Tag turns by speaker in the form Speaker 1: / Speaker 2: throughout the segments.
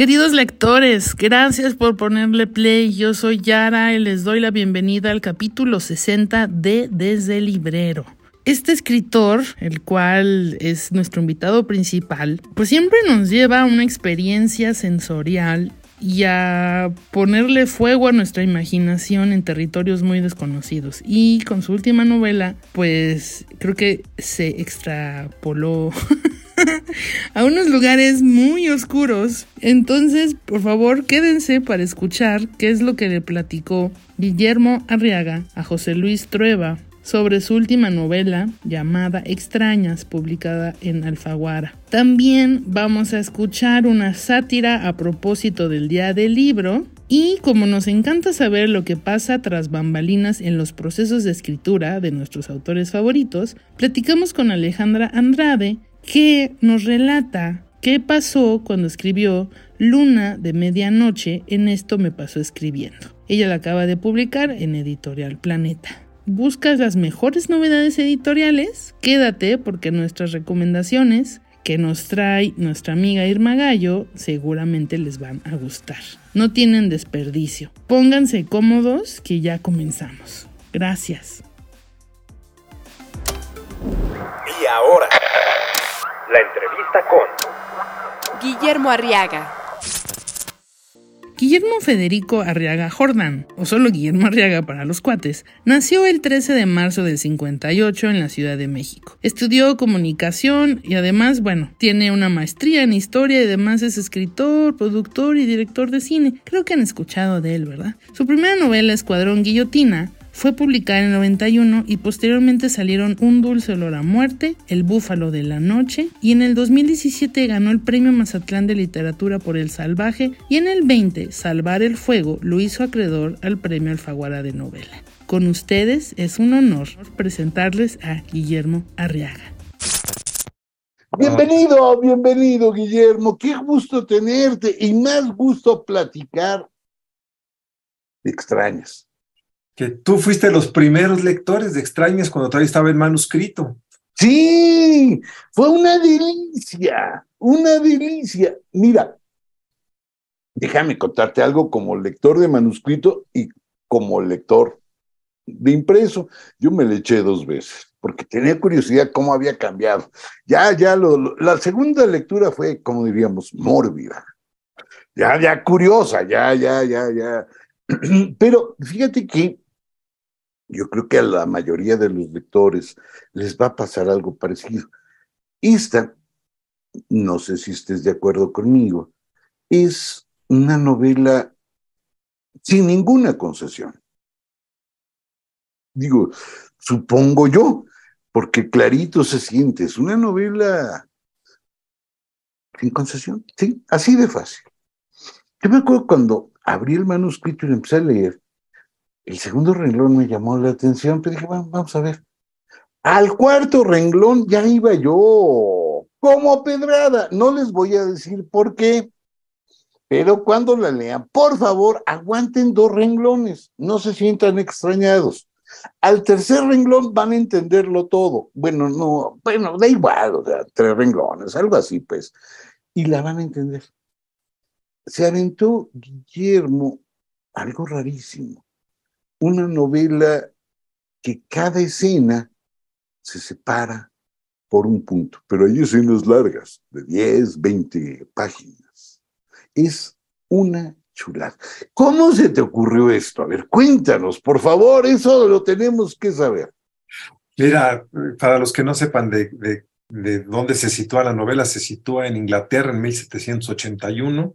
Speaker 1: Queridos lectores, gracias por ponerle play. Yo soy Yara y les doy la bienvenida al capítulo 60 de Desde el Librero. Este escritor, el cual es nuestro invitado principal, pues siempre nos lleva a una experiencia sensorial y a ponerle fuego a nuestra imaginación en territorios muy desconocidos. Y con su última novela, pues creo que se extrapoló a unos lugares muy oscuros. Entonces, por favor, quédense para escuchar qué es lo que le platicó Guillermo Arriaga a José Luis Trueba sobre su última novela llamada Extrañas, publicada en Alfaguara. También vamos a escuchar una sátira a propósito del Día del Libro. Y como nos encanta saber lo que pasa tras bambalinas en los procesos de escritura de nuestros autores favoritos, platicamos con Alejandra Andrade, que nos relata qué pasó cuando escribió Luna de Medianoche en Esto me pasó escribiendo. Ella la acaba de publicar en Editorial Planeta buscas las mejores novedades editoriales, quédate porque nuestras recomendaciones que nos trae nuestra amiga Irma Gallo seguramente les van a gustar. No tienen desperdicio. Pónganse cómodos que ya comenzamos. Gracias.
Speaker 2: Y ahora, la entrevista con
Speaker 3: Guillermo Arriaga.
Speaker 1: Guillermo Federico Arriaga Jordan, o solo Guillermo Arriaga para los cuates, nació el 13 de marzo del 58 en la Ciudad de México. Estudió comunicación y además, bueno, tiene una maestría en historia y además es escritor, productor y director de cine. Creo que han escuchado de él, ¿verdad? Su primera novela, Escuadrón Guillotina, fue publicada en el 91 y posteriormente salieron Un dulce olor a muerte, El búfalo de la noche y en el 2017 ganó el Premio Mazatlán de Literatura por El Salvaje y en el 20 Salvar el Fuego lo hizo acreedor al Premio Alfaguara de Novela. Con ustedes es un honor presentarles a Guillermo Arriaga.
Speaker 4: Bienvenido, bienvenido Guillermo, qué gusto tenerte y más gusto platicar de extrañas
Speaker 5: que tú fuiste los primeros lectores de Extrañas cuando todavía estaba en manuscrito.
Speaker 4: Sí, fue una delicia, una delicia. Mira, déjame contarte algo como lector de manuscrito y como lector de impreso. Yo me le eché dos veces porque tenía curiosidad cómo había cambiado. Ya, ya, la segunda lectura fue, como diríamos, mórbida. Ya, ya curiosa, ya, ya, ya, ya. Pero fíjate que yo creo que a la mayoría de los lectores les va a pasar algo parecido. Esta, no sé si estés de acuerdo conmigo, es una novela sin ninguna concesión. Digo, supongo yo, porque clarito se siente, es una novela sin concesión, sí, así de fácil. Yo me acuerdo cuando abrí el manuscrito y lo empecé a leer, el segundo renglón me llamó la atención, pero dije, vamos a ver. Al cuarto renglón ya iba yo como pedrada. No les voy a decir por qué, pero cuando la lean, por favor, aguanten dos renglones, no se sientan extrañados. Al tercer renglón van a entenderlo todo. Bueno, no, bueno, da igual, o sea, tres renglones, algo así, pues. Y la van a entender. Se aventó Guillermo algo rarísimo. Una novela que cada escena se separa por un punto, pero hay escenas largas, de 10, 20 páginas. Es una chulada. ¿Cómo se te ocurrió esto? A ver, cuéntanos, por favor, eso lo tenemos que saber.
Speaker 5: Mira, para los que no sepan de, de, dónde se sitúa la novela, se sitúa en Inglaterra en 1781,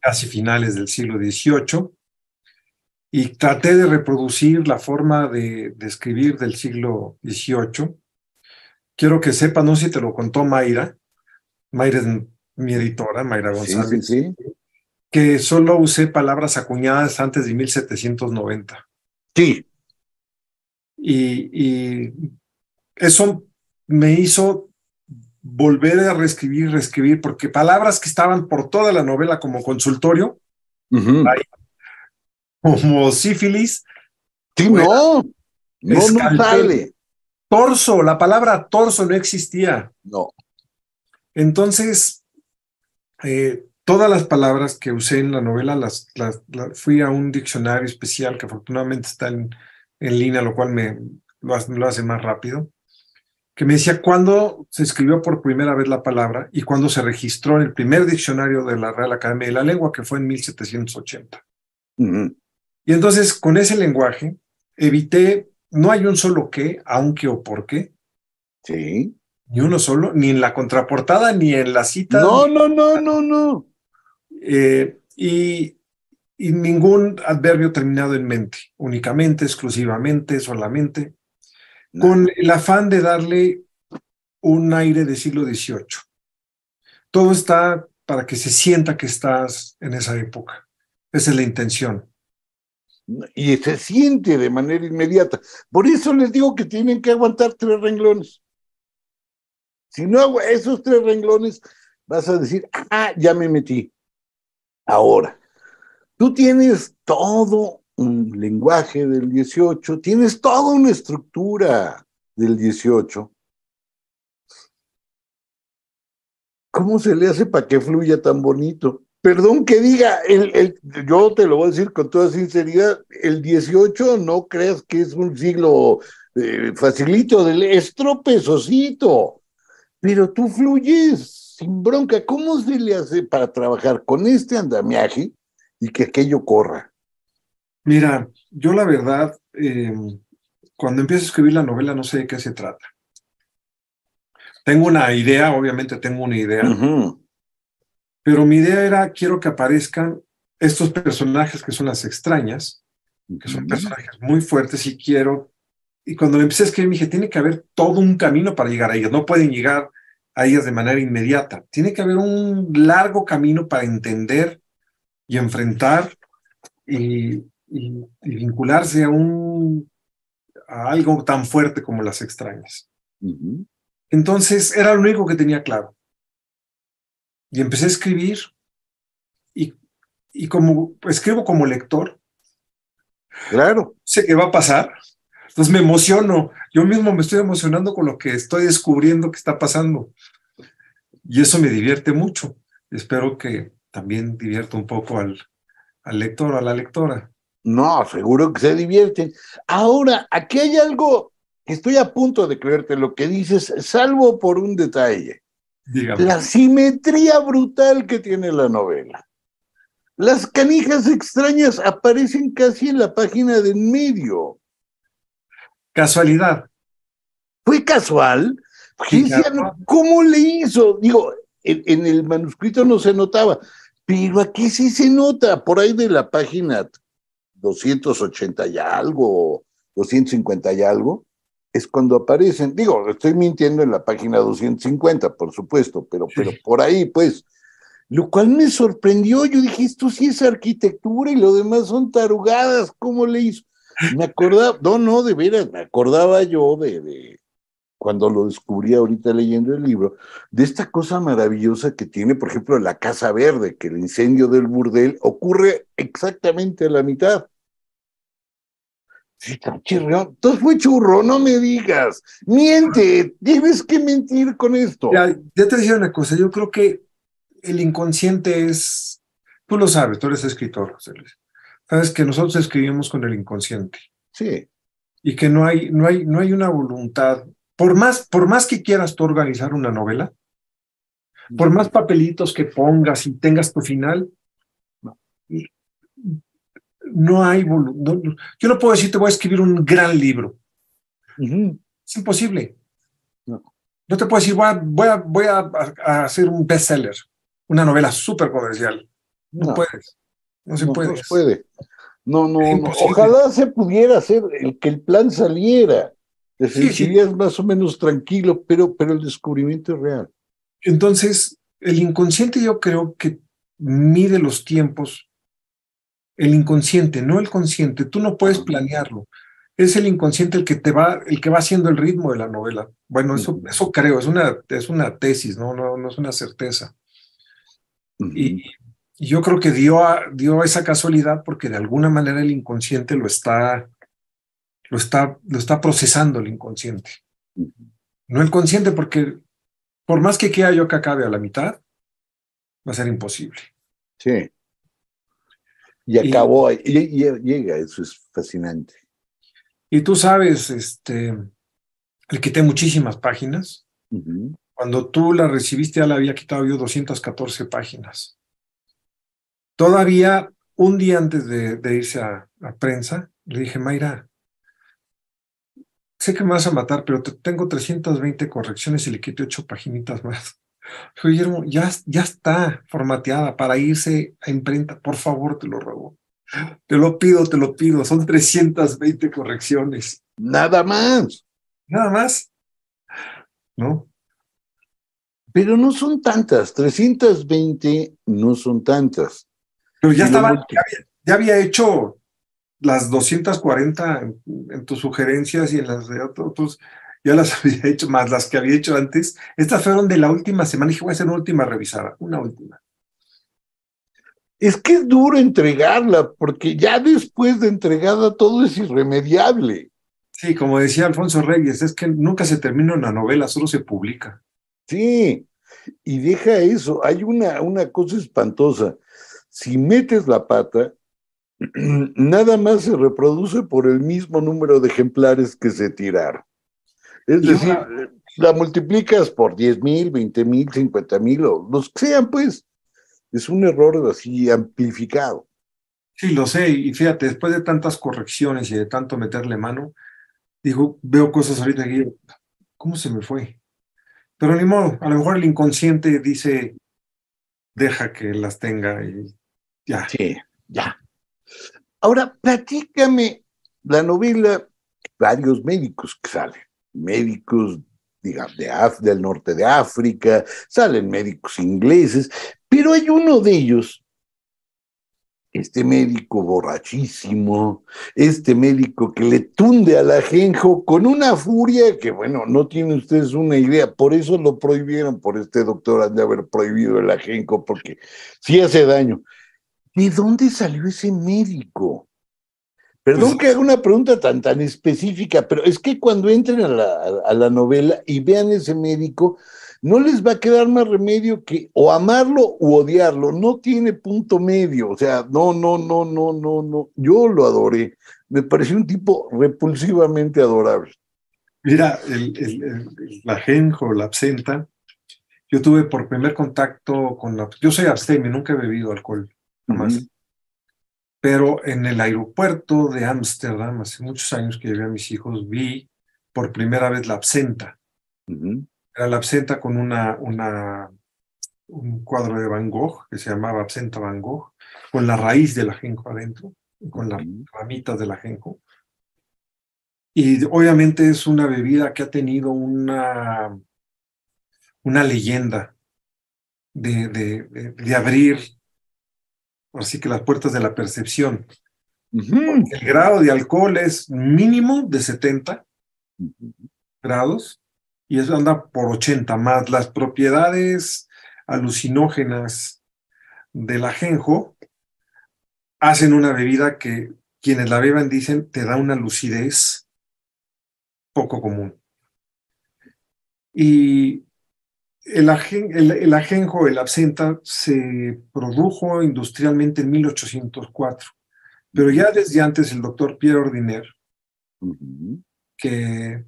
Speaker 5: casi finales del siglo XVIII, y traté de reproducir la forma de, de escribir del siglo XVIII. Quiero que sepan, no sé si te lo contó Mayra, Mayra es mi editora, Mayra González.
Speaker 4: Sí, sí, sí
Speaker 5: que solo usé palabras acuñadas antes de 1790.
Speaker 4: Sí.
Speaker 5: Y, eso me hizo volver a reescribir, reescribir, porque palabras que estaban por toda la novela como consultorio, como sífilis.
Speaker 4: Sí, no, no, sale.
Speaker 5: Torso, la palabra torso no existía.
Speaker 4: No.
Speaker 5: Entonces, eh, todas las palabras que usé en la novela las, fui a un diccionario especial que afortunadamente está en, en línea, lo cual me lo, hace más rápido, que me decía cuándo se escribió por primera vez la palabra y cuándo se registró en el primer diccionario de la Real Academia de la Lengua, que fue en 1780. Y entonces, con ese lenguaje, evité, no hay un solo qué, aunque o por qué.
Speaker 4: Sí.
Speaker 5: Ni uno solo, ni en la contraportada, ni en la cita.
Speaker 4: No, no, no, no, no.
Speaker 5: Eh, y, ningún adverbio terminado en mente, únicamente, exclusivamente, solamente, con el afán de darle un aire de siglo XVIII. Todo está para que se sienta que estás en esa época. Esa es la intención.
Speaker 4: Y se siente de manera inmediata. Por eso les digo que tienen que aguantar tres renglones. Si no hago esos tres renglones, vas a decir, ah, ya me metí. Ahora, tú tienes todo un lenguaje del 18, tienes toda una estructura del 18. ¿Cómo se le hace para que fluya tan bonito? Perdón que diga, el, yo te lo voy a decir con toda sinceridad, el 18 no creas que es un siglo eh, facilito, del, es tropezosito, pero tú fluyes sin bronca. ¿Cómo se le hace para trabajar con este andamiaje y que aquello corra?
Speaker 5: Mira, yo la verdad, em, cuando empiezo a escribir la novela no sé de qué se trata. Tengo una idea, obviamente tengo una idea, pero mi idea era, quiero que aparezcan estos personajes que son las extrañas, que son personajes muy fuertes y quiero, y cuando empecé a escribir me dije, tiene que haber todo un camino para llegar a ellos, no pueden llegar a ellas de manera inmediata. Tiene que haber un largo camino para entender y enfrentar y, vincularse a, un, a algo tan fuerte como las extrañas. Entonces era lo único que tenía claro. Y empecé a escribir y, y como escribo como lector,
Speaker 4: claro,
Speaker 5: sé qué va a pasar. Entonces me emociono, yo mismo me estoy emocionando con lo que estoy descubriendo que está pasando. Y eso me divierte mucho. Espero que también divierta un poco al, al lector o a la lectora.
Speaker 4: No, seguro que se divierten. Ahora, aquí hay algo que estoy a punto de creerte lo que dices, salvo por un detalle. La simetría brutal que tiene la novela. Las canijas extrañas aparecen casi en la página de en medio.
Speaker 5: Casualidad.
Speaker 4: ¿Fue casual? ¿Cómo le hizo? Digo, en, el manuscrito no se notaba, pero aquí sí se nota, por ahí de la página 280 y algo, 250 y algo, es cuando aparecen, digo, estoy mintiendo en la página 250, por supuesto, pero, pero por ahí, pues, lo cual me sorprendió, yo dije, esto sí es arquitectura y lo demás son tarugadas, ¿cómo le hizo? Me acordaba, no, no, de veras, me acordaba yo de cuando lo descubrí ahorita leyendo el libro, de esta cosa maravillosa que tiene, por ejemplo, la Casa Verde, que el incendio del burdel ocurre exactamente a la mitad. Sí, chirrión. Entonces fue churro, no me digas. Miente, tienes que mentir con esto.
Speaker 5: Ya, ya te decía una cosa, yo creo que el inconsciente es, tú lo sabes, tú eres escritor, José Luis. Sabes que nosotros escribimos con el inconsciente.
Speaker 4: Sí.
Speaker 5: Y que no hay, no hay, no hay una voluntad. Por más, por más que quieras tú organizar una novela, por más papelitos que pongas y tengas tu final, no hay voluntad. yo no puedo decir te voy a escribir un gran libro. Es imposible. No. no. te puedo decir voy a, voy a, voy a, hacer un bestseller, una novela súper comercial. No, puedes. No se puede.
Speaker 4: No puede. No, no, Ojalá se pudiera hacer el que el plan saliera. Te sentirías más o menos tranquilo, pero, pero el descubrimiento es real.
Speaker 5: Entonces, el inconsciente yo creo que mide los tiempos. El inconsciente, no el consciente. Tú no puedes planearlo. Es el inconsciente el que te va, el que va haciendo el ritmo de la novela. Bueno, eso, eso creo, es una, es una tesis, no, no, no es una certeza. Y yo creo que dio, dio esa casualidad porque de alguna manera el inconsciente lo está, lo está, lo está procesando el inconsciente. No el consciente, porque por más que quiera yo que acabe a la mitad, va a ser imposible.
Speaker 4: Sí. Y acabó, y, llega, eso es fascinante.
Speaker 5: Y tú sabes, este, le quité muchísimas páginas. Cuando tú la recibiste, ya la había quitado yo 214 páginas. Todavía un día antes de, irse a, prensa, le dije, Mayra, sé que me vas a matar, pero tengo 320 correcciones y le quité ocho paginitas más. Guillermo, ya, ya está formateada para irse a imprenta. Por favor, te lo ruego. Te lo pido, te lo pido. Son 320 correcciones.
Speaker 4: Nada más.
Speaker 5: Nada más. ¿No?
Speaker 4: Pero no son tantas. 320 no son tantas.
Speaker 5: Pero ya estaba, ya había, hecho las 240 en, tus sugerencias y en las de otros, ya las había hecho, más las que había hecho antes. Estas fueron de la última semana y dije, voy a hacer una última revisada, una última.
Speaker 4: Es que es duro entregarla, porque ya después de entregada todo es irremediable.
Speaker 5: Sí, como decía Alfonso Reyes, es que nunca se termina una novela, solo se publica.
Speaker 4: Sí, y deja eso. Hay una, una cosa espantosa si metes la pata, nada más se reproduce por el mismo número de ejemplares que se tiraron. Es decir, la multiplicas por 10 mil, 20 mil, 50 mil, o los que sean, pues. Es un error así amplificado.
Speaker 5: Sí, lo sé, y fíjate, después de tantas correcciones y de tanto meterle mano, digo, veo cosas ahorita que, ¿cómo se me fue? Pero ni modo, a lo mejor el inconsciente dice, deja que las tenga y
Speaker 4: ya. Sí, ya. Ahora, platícame la novela, varios médicos que salen, médicos, digamos, de del norte de África, salen médicos ingleses, pero hay uno de ellos, este médico borrachísimo, este médico que le tunde al ajenjo con una furia que, bueno, no tienen ustedes una idea, por eso lo prohibieron, por este doctor han de haber prohibido el ajenjo, porque sí hace daño. ¿De dónde salió ese médico? Perdón pues que haga una pregunta tan, tan específica, pero es que cuando entren a la, a la novela y vean ese médico, no les va a quedar más remedio que o amarlo u odiarlo, no tiene punto medio, o sea, no, no, no, no, no, no, yo lo adoré, me pareció un tipo repulsivamente adorable.
Speaker 5: Mira, el, el, la genjo, la absenta, yo tuve por primer contacto con la, yo soy abstemio, nunca he bebido alcohol, pero en el aeropuerto de Ámsterdam, hace muchos años que llevé a mis hijos, vi por primera vez la absenta. Era la absenta con una, una, un cuadro de Van Gogh que se llamaba Absenta Van Gogh, con la raíz del ajenjo adentro, con las ramitas del ajenjo. Y obviamente es una bebida que ha tenido una, una leyenda de, de, de abrir así que las puertas de la percepción. El grado de alcohol es mínimo de 70 grados y eso anda por 80 más las propiedades alucinógenas del ajenjo hacen una bebida que quienes la beban dicen te da una lucidez poco común. Y el, el, ajenjo, el absenta, se produjo industrialmente en 1804, pero ya desde antes el doctor Pierre Ordiner, que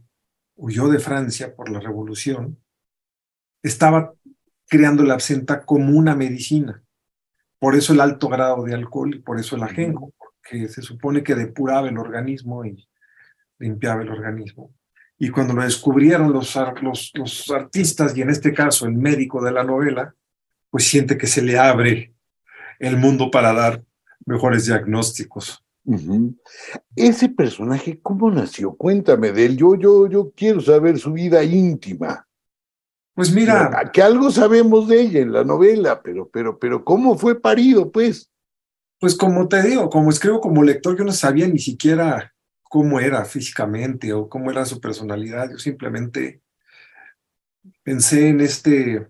Speaker 5: huyó de Francia por la revolución, estaba creando la absenta como una medicina. Por eso el alto grado de alcohol y por eso el ajenjo, porque se supone que depuraba el organismo y limpiaba el organismo. Y cuando lo descubrieron los, los, los artistas, y en este caso el médico de la novela, pues siente que se le abre el mundo para dar mejores diagnósticos.
Speaker 4: Ese personaje, ¿cómo nació? Cuéntame de él. Yo, yo, yo quiero saber su vida íntima.
Speaker 5: Pues mira.
Speaker 4: Que algo sabemos de ella en la novela, pero, pero, pero, ¿cómo fue parido, pues?
Speaker 5: Pues como te digo, como escribo como lector, yo no sabía ni siquiera cómo era físicamente o cómo era su personalidad. Yo simplemente pensé en este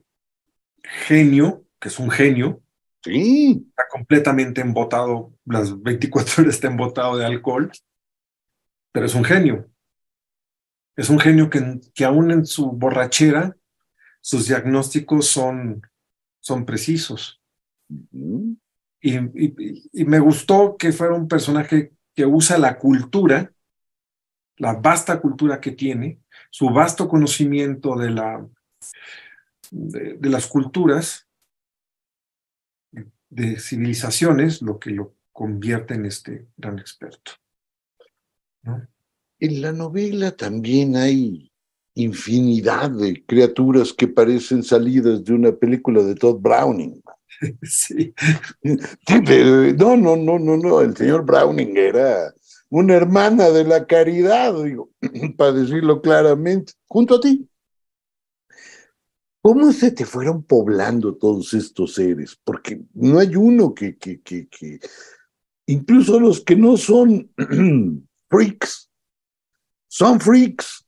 Speaker 5: genio, que es un genio.
Speaker 4: Sí.
Speaker 5: Está completamente embotado, las 24 horas está embotado de alcohol, pero es un genio. Es un genio que, que aún en su borrachera, sus diagnósticos son, son precisos. y, y me gustó que fuera un personaje que usa la cultura, la vasta cultura que tiene, su vasto conocimiento de, la, de, las culturas, de civilizaciones, lo que lo convierte en este gran experto.
Speaker 4: En la novela también hay infinidad de criaturas que parecen salidas de una película de Todd Browning.
Speaker 5: Sí.
Speaker 4: No, no, no, no, no. El señor Browning era una hermana de la caridad, digo, para decirlo claramente, junto a ti. ¿Cómo se te fueron poblando todos estos seres? Porque no hay uno que, que, que, que incluso los que no son freaks, son freaks.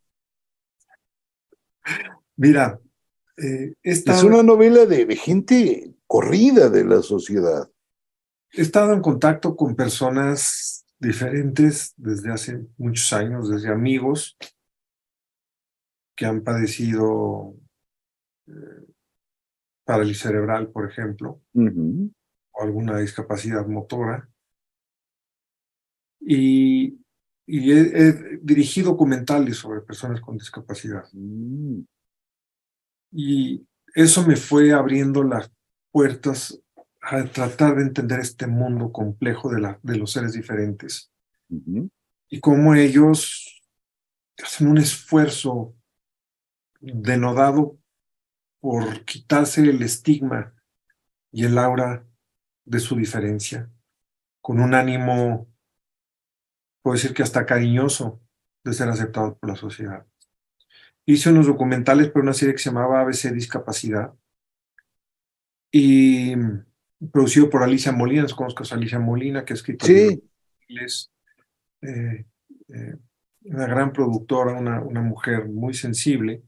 Speaker 5: Mira, eh, esta...
Speaker 4: es una novela de, de gente corrida de la sociedad.
Speaker 5: He estado en contacto con personas diferentes desde hace muchos años, desde amigos que han padecido eh, parálisis cerebral, por ejemplo, o alguna discapacidad motora. Y, he, dirigido documentales sobre personas con discapacidad.
Speaker 4: Mm.
Speaker 5: Y eso me fue abriendo las puertas a tratar de entender este mundo complejo de, la, de los seres diferentes. Y cómo ellos hacen un esfuerzo denodado por quitarse el estigma y el aura de su diferencia, con un ánimo, puedo decir que hasta cariñoso, de ser aceptado por la sociedad. Hice unos documentales para una serie que se llamaba ABC Discapacidad, y producido por Alicia Molina, conozco a Alicia Molina, que ha escrito
Speaker 4: sí.
Speaker 5: es eh, eh, una gran productora, una, una mujer muy sensible,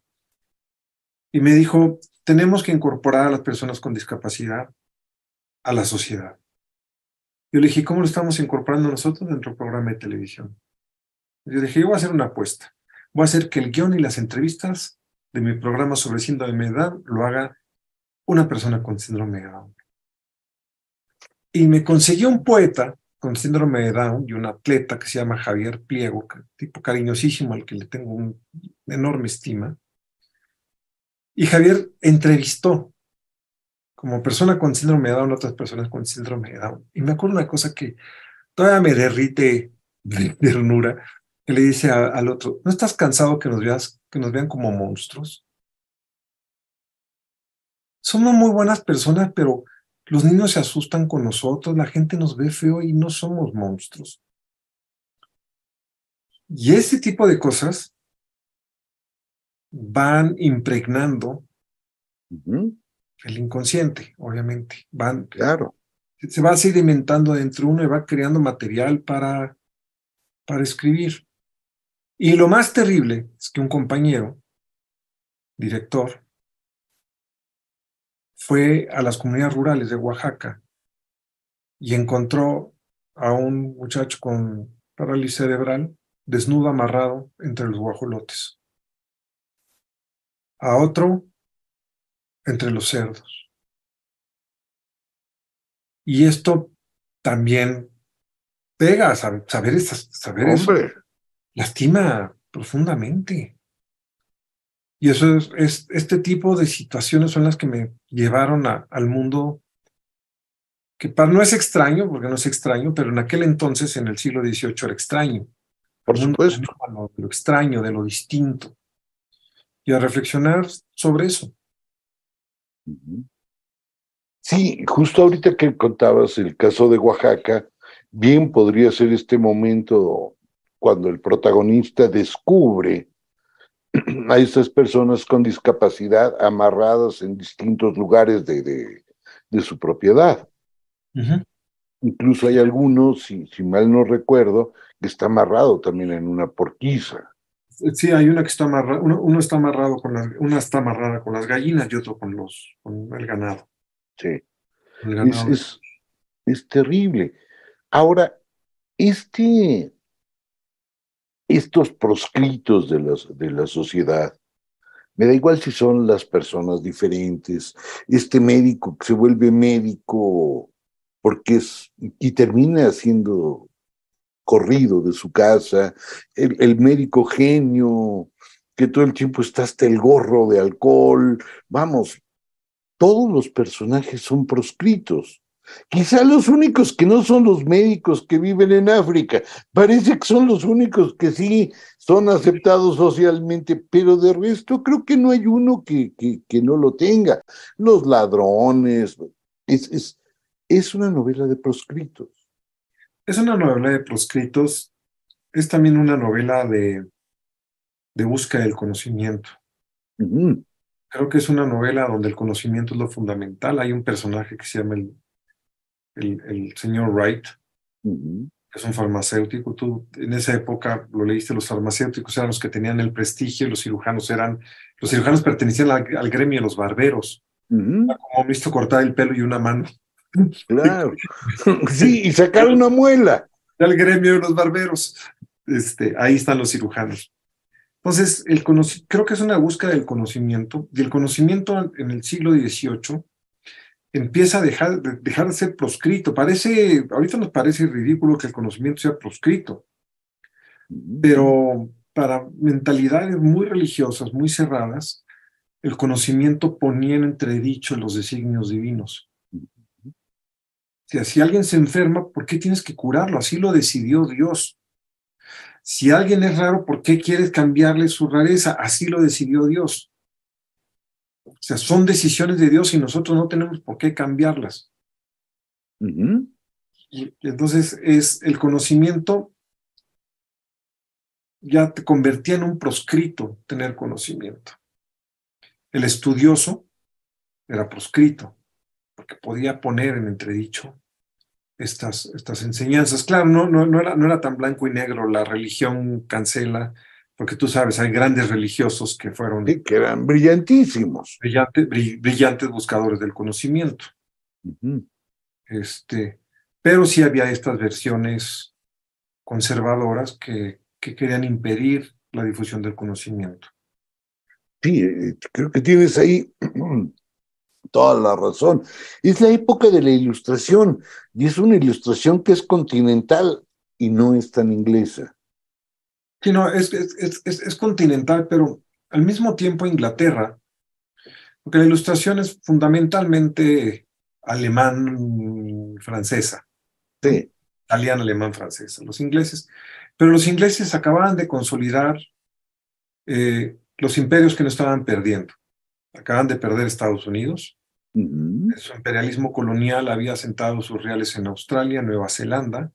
Speaker 5: y me dijo, tenemos que incorporar a las personas con discapacidad a la sociedad. Yo le dije, ¿cómo lo estamos incorporando nosotros dentro del programa de televisión? Yo dije, yo voy a hacer una apuesta. Voy a hacer que el guion y las entrevistas de mi programa sobre síndrome de edad lo haga una persona con síndrome de Down. Y me conseguí un poeta con síndrome de Down y un atleta que se llama Javier Pliego, tipo cariñosísimo al que le tengo una enorme estima. Y Javier entrevistó como persona con síndrome de Down a otras personas con síndrome de Down. Y me acuerdo una cosa que todavía me derrite de ternura, que le dice al otro, ¿no estás cansado que nos, veas, que nos vean como monstruos? Somos muy buenas personas, pero los niños se asustan con nosotros, la gente nos ve feo y no somos monstruos. Y ese tipo de cosas van impregnando el inconsciente, obviamente. Van,
Speaker 4: claro.
Speaker 5: Se va sedimentando dentro uno y va creando material para, para escribir. Y lo más terrible es que un compañero director, fue a las comunidades rurales de Oaxaca y encontró a un muchacho con parálisis cerebral desnudo amarrado entre los guajolotes, a otro entre los cerdos. Y esto también pega, saber, saber, saber eso lastima profundamente. Y eso es, este tipo de situaciones son las que me llevaron a, al mundo que para, no es extraño, porque no es extraño, pero en aquel entonces, en el siglo XVIII, era extraño.
Speaker 4: Por supuesto.
Speaker 5: De lo extraño, de lo distinto. Y a reflexionar sobre eso.
Speaker 4: Sí, justo ahorita que contabas el caso de Oaxaca, bien podría ser este momento cuando el protagonista descubre a estas personas con discapacidad amarradas en distintos lugares de, de, su propiedad. Incluso hay algunos, si, si, mal no recuerdo, que está amarrado también en una porquiza.
Speaker 5: Sí, hay una que está amarrada, uno, está amarrado con las, una está amarrada con las gallinas y otro con los, con el ganado.
Speaker 4: Sí. Es, es, es terrible. Ahora, este estos proscritos de, de la sociedad. Me da igual si son las personas diferentes, este médico que se vuelve médico porque es y termina siendo corrido de su casa, el, el médico genio que todo el tiempo está hasta el gorro de alcohol, vamos, todos los personajes son proscritos. Quizá los únicos que no son los médicos que viven en África, parece que son los únicos que sí son aceptados socialmente, pero de resto creo que no hay uno que, que, no lo tenga. Los ladrones, es, es, es una novela de proscritos.
Speaker 5: Es una novela de proscritos, es también una novela de, de búsqueda del conocimiento. Creo que es una novela donde el conocimiento es lo fundamental. Hay un personaje que se llama el el, señor Wright, es un farmacéutico. Tú en esa época lo leíste, los farmacéuticos eran los que tenían el prestigio, los cirujanos eran, los cirujanos pertenecían al, gremio de los barberos. Como visto cortar el pelo y una mano.
Speaker 4: Claro. sí, y sacar una muela.
Speaker 5: Al gremio de los barberos. Este, ahí están los cirujanos. Entonces, el creo que es una búsqueda del conocimiento, y el conocimiento en el siglo XVIII empieza a dejar, dejar de ser proscrito. Parece, ahorita nos parece ridículo que el conocimiento sea proscrito, pero para mentalidades muy religiosas, muy cerradas, el conocimiento ponía en entredicho los designios divinos. si alguien se enferma, ¿por qué tienes que curarlo? Así lo decidió Dios. Si alguien es raro, ¿por qué quieres cambiarle su rareza? Así lo decidió Dios. O sea, son decisiones de Dios y nosotros no tenemos por qué cambiarlas. y entonces es el conocimiento ya te convertía en un proscrito tener conocimiento. El estudioso era proscrito, porque podía poner en entredicho estas, estas enseñanzas. Claro, no, no, no, era, no era tan blanco y negro, la religión cancela porque tú sabes, hay grandes religiosos que fueron...
Speaker 4: que eran brillantísimos.
Speaker 5: brillantes buscadores del conocimiento. este, pero sí había estas versiones conservadoras que, que querían impedir la difusión del conocimiento.
Speaker 4: Sí, eh, creo que tienes ahí toda la razón. Es la época de la ilustración y es una ilustración que es continental y no es tan inglesa.
Speaker 5: Sí, no, es, es, continental, pero al mismo tiempo Inglaterra, porque la ilustración es fundamentalmente alemán-francesa.
Speaker 4: Sí.
Speaker 5: Italiano, alemán, francesa, los ingleses. Pero los ingleses acababan de consolidar eh, los imperios que no estaban perdiendo. Acaban de perder Estados Unidos. Su imperialismo colonial había asentado sus reales en Australia, Nueva Zelanda,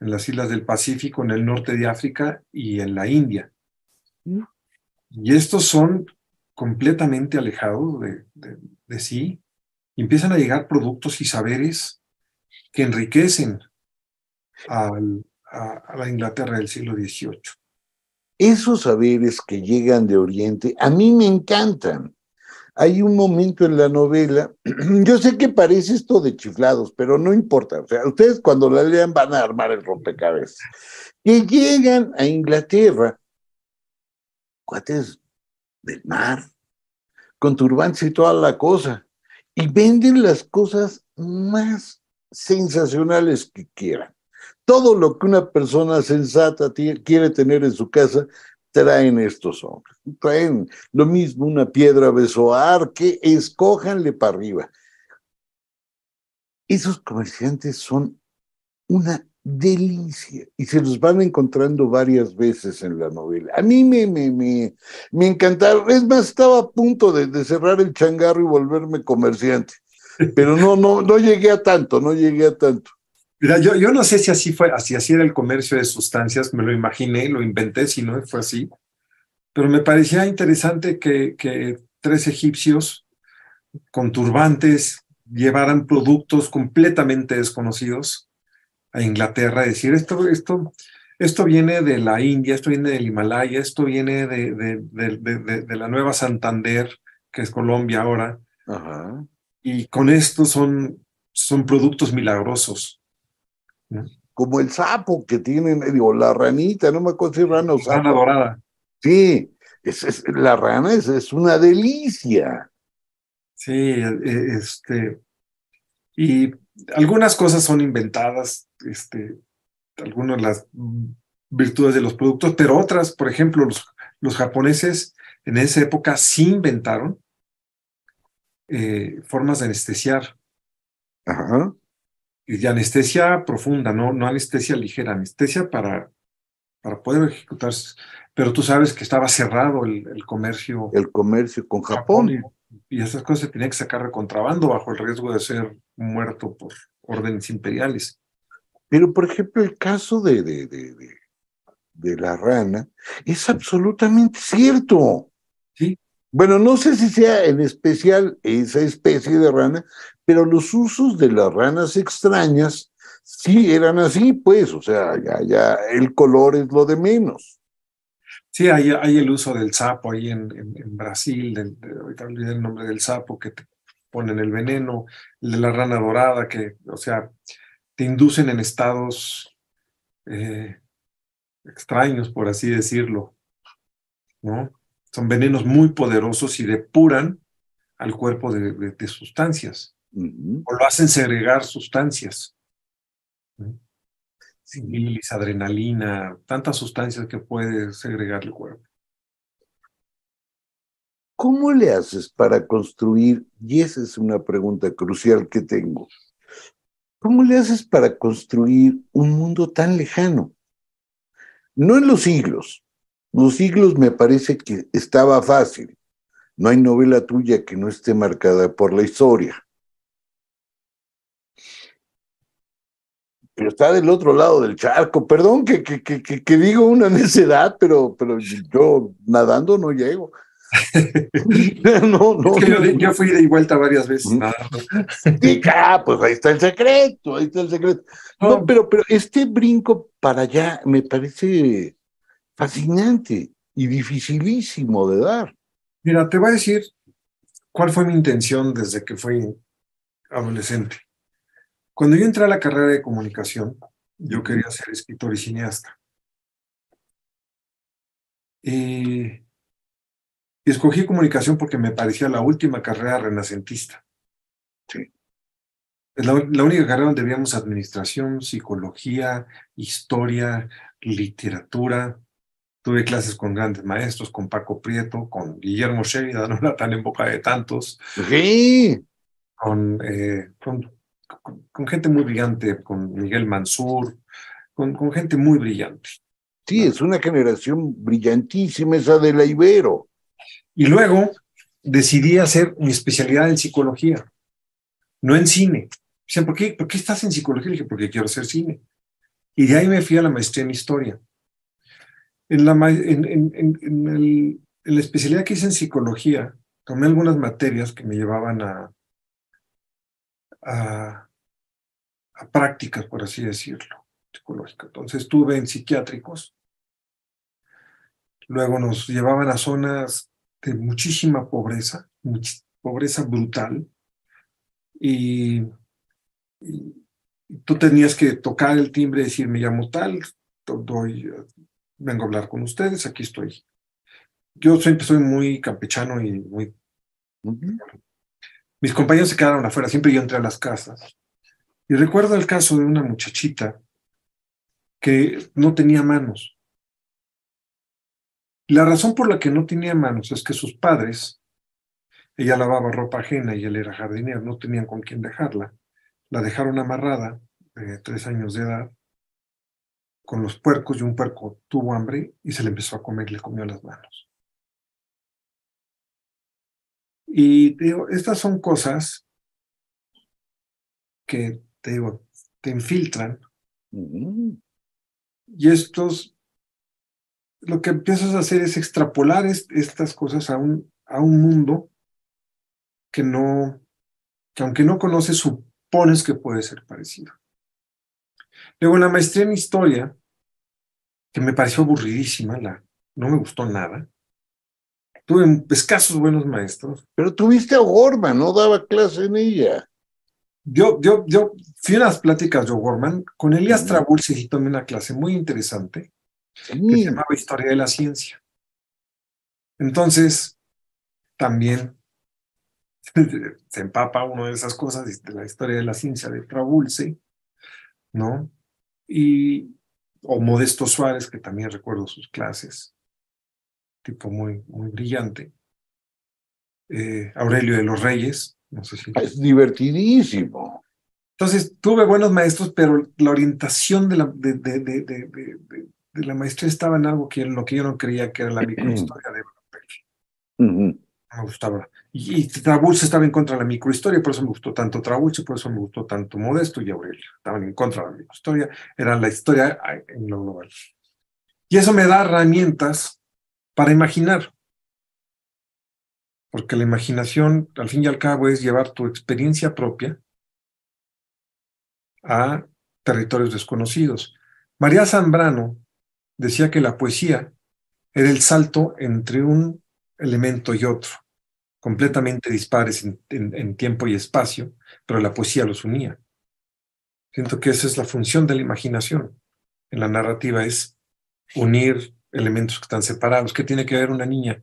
Speaker 5: en las islas del Pacífico, en el norte de África y en la India. Mm. Y estos son completamente alejados de, sí y empiezan a llegar productos y saberes que enriquecen a, la Inglaterra del siglo XVIII.
Speaker 4: esos saberes que llegan de Oriente, a mí me encantan. Hay un momento en la novela, yo sé que parece esto de chiflados, pero no importa. O sea, ustedes cuando la lean van a armar el rompecabezas. Que llegan a Inglaterra, cuates del mar, con turbantes y toda la cosa, y venden las cosas más sensacionales que quieran. Todo lo que una persona sensata quiere tener en su casa, traen estos hombres. Traen lo mismo, una piedra besoar, que escójanle para arriba. Esos comerciantes son una delicia y se los van encontrando varias veces en la novela. A mí me, me, me, me encantaron. Es más, estaba a punto de, de cerrar el changarro y volverme comerciante, pero no, no, no llegué a tanto, no llegué a tanto.
Speaker 5: Mira, yo, yo no sé si así fue, así, así era el comercio de sustancias, me lo imaginé, lo inventé, si no fue así. Pero me parecía interesante que, que tres egipcios con turbantes llevaran productos completamente desconocidos a Inglaterra, decir, esto, esto, esto viene de la India, esto viene del Himalaya, esto viene de, de, de, de la Nueva Santander, que es Colombia ahora.
Speaker 4: Ajá.
Speaker 5: Y con esto son, son productos milagrosos.
Speaker 4: Como el sapo que tienen, digo, la ranita, no me acuerdo si rana o sapo.
Speaker 5: Rana dorada.
Speaker 4: Sí, es, es, la rana es, es, una delicia.
Speaker 5: Sí, este. Y algunas cosas son inventadas, este, algunas de las virtudes de los productos, pero otras, por ejemplo, los, los japoneses en esa época sí inventaron eh, formas de anestesiar.
Speaker 4: Ajá
Speaker 5: y de anestesia profunda, no, no anestesia ligera, anestesia para, para poder ejecutarse. Pero tú sabes que estaba cerrado el, el comercio.
Speaker 4: El comercio con Japón.
Speaker 5: Japón y, y, esas cosas se tenían que sacar de contrabando bajo el riesgo de ser muerto por órdenes imperiales.
Speaker 4: Pero, por ejemplo, el caso de, de, de, de, de la rana es absolutamente cierto. Bueno, no sé si sea en especial esa especie de rana, pero los usos de las ranas extrañas sí eran así, pues, o sea, ya, el color es lo de menos.
Speaker 5: Sí, hay, el uso del sapo ahí en, Brasil, ahorita olvidé el nombre del sapo que te ponen el veneno, el de la rana dorada, que, o sea, te inducen en estados eh, extraños, por así decirlo, ¿no? Son venenos muy poderosos y depuran al cuerpo de, de, de sustancias.
Speaker 4: Uh -huh.
Speaker 5: o lo hacen segregar sustancias. Sililis, adrenalina, tantas sustancias que puede segregar el cuerpo.
Speaker 4: ¿Cómo le haces para construir? Y esa es una pregunta crucial que tengo. ¿Cómo le haces para construir un mundo tan lejano? No en los siglos. Los siglos me parece que estaba fácil. No hay novela tuya que no esté marcada por la historia. pero está del otro lado del charco. Perdón que, que, que, que digo una necedad, pero, pero yo nadando no llego.
Speaker 5: no, no, es que yo, yo, fui de vuelta varias veces.
Speaker 4: ¿Mm? Sí, ah, pues ahí está el secreto, ahí está el secreto. No, no, pero, pero este brinco para allá me parece fascinante y dificilísimo de dar.
Speaker 5: Mira, te voy a decir cuál fue mi intención desde que fui adolescente. Cuando yo entré a la carrera de comunicación, yo quería ser escritor y cineasta. Y, y escogí comunicación porque me parecía la última carrera renacentista.
Speaker 4: Sí.
Speaker 5: Es la, la, única carrera donde veíamos administración, psicología, historia, literatura. Tuve clases con grandes maestros, con Paco Prieto, con Guillermo Sheridan, no era tan en boca de tantos.
Speaker 4: Sí.
Speaker 5: Con, eh, con con, con, gente muy brillante, con Miguel Mansur, con, con, gente muy brillante.
Speaker 4: Sí, es una generación brillantísima esa de la Ibero.
Speaker 5: Y luego decidí hacer mi especialidad en psicología, no en cine. Dicen, ¿por qué, ¿por qué estás en psicología? Le dije, porque quiero hacer cine. Y de ahí me fui a la maestría en historia. En la, especialidad que hice en psicología, tomé algunas materias que me llevaban a, prácticas, por así decirlo, psicológicas. Entonces estuve en psiquiátricos luego nos llevaban a zonas de muchísima pobreza, pobreza brutal, y, tú tenías que tocar el timbre y decir, me llamo tal, doy, vengo a hablar con ustedes, aquí estoy. Yo siempre soy muy campechano y muy... Mis compañeros se quedaron afuera, siempre yo entré a las casas. Y recuerdo el caso de una muchachita que no tenía manos. La razón por la que no tenía manos es que sus padres, ella lavaba ropa ajena y él era jardinero, no tenían con quién dejarla. La dejaron amarrada de tres años de edad con los puercos y un puerco tuvo hambre y se le empezó a comer y le comió las manos. Y digo, estas son cosas que te digo, te infiltran. Y estos, lo que empiezas a hacer es extrapolar estas cosas a un, a un mundo que no, que aunque no conoces, supones que puede ser parecido. Luego en la maestría en historia, que me pareció aburridísima, la, no me gustó nada. Tuve escasos buenos maestros.
Speaker 4: Pero tuviste a Gorman, no daba clase en ella.
Speaker 5: Yo, yo, yo fui a las pláticas de O'Gorman con Elias Trabulsi y tomé una clase muy interesante que se llamaba Historia de la Ciencia. Entonces, también se empapa uno de esas cosas de la historia de la ciencia de Trabulsi, ¿no? Y, o Modesto Suárez, que también recuerdo sus clases, tipo muy, muy brillante. Eh, Aurelio de los Reyes, no sé si...
Speaker 4: Es divertidísimo.
Speaker 5: Entonces, tuve buenos maestros, pero la orientación de la, de, de, de, de la maestría estaba en algo que lo que yo no creía que era la microhistoria de Papel. Me gustaba. Y, y estaba en contra de la microhistoria, por eso me gustó tanto Trabulce, por eso me gustó tanto Modesto y Aurelio. Estaban en contra de la microhistoria, era la historia en lo global. Y eso me da herramientas para imaginar porque la imaginación, al fin y al cabo, es llevar tu experiencia propia a territorios desconocidos. María Zambrano decía que la poesía era el salto entre un elemento y otro, completamente dispares en, tiempo y espacio, pero la poesía los unía. Siento que esa es la función de la imaginación en la narrativa, es unir elementos que están separados. ¿Qué tiene que ver una niña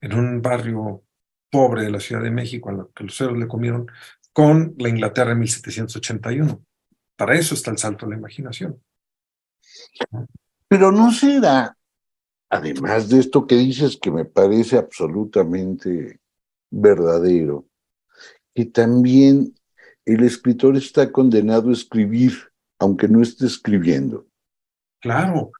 Speaker 5: en un barrio pobre de la Ciudad de México, a lo que los ceros le comieron, con la Inglaterra en 1781. Para eso está el salto de la imaginación.
Speaker 4: Pero no será, además de esto que dices que me parece absolutamente verdadero, que también el escritor está condenado a escribir, aunque no esté escribiendo.
Speaker 5: Claro,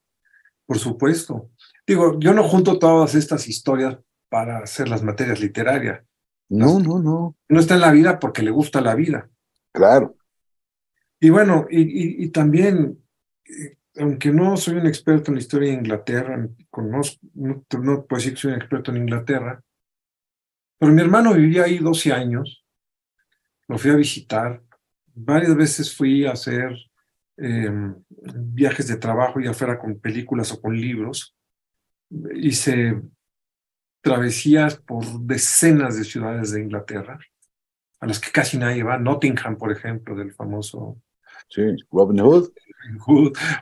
Speaker 5: por supuesto. Digo, yo no junto todas estas historias para hacer las materias literarias.
Speaker 4: No, no, no.
Speaker 5: No está en la vida porque le gusta la vida.
Speaker 4: Claro.
Speaker 5: Y bueno, y, también, eh, aunque no soy un experto en la historia de Inglaterra, conozco, no, no puedo decir que soy un experto en Inglaterra, pero mi hermano vivía ahí 12 años, lo fui a visitar, varias veces fui a hacer em, viajes de trabajo, ya fuera con películas o con libros, hice travesías por decenas de ciudades de Inglaterra, a las que casi nadie va. Nottingham, por ejemplo, del famoso
Speaker 4: sí, Robin Hood.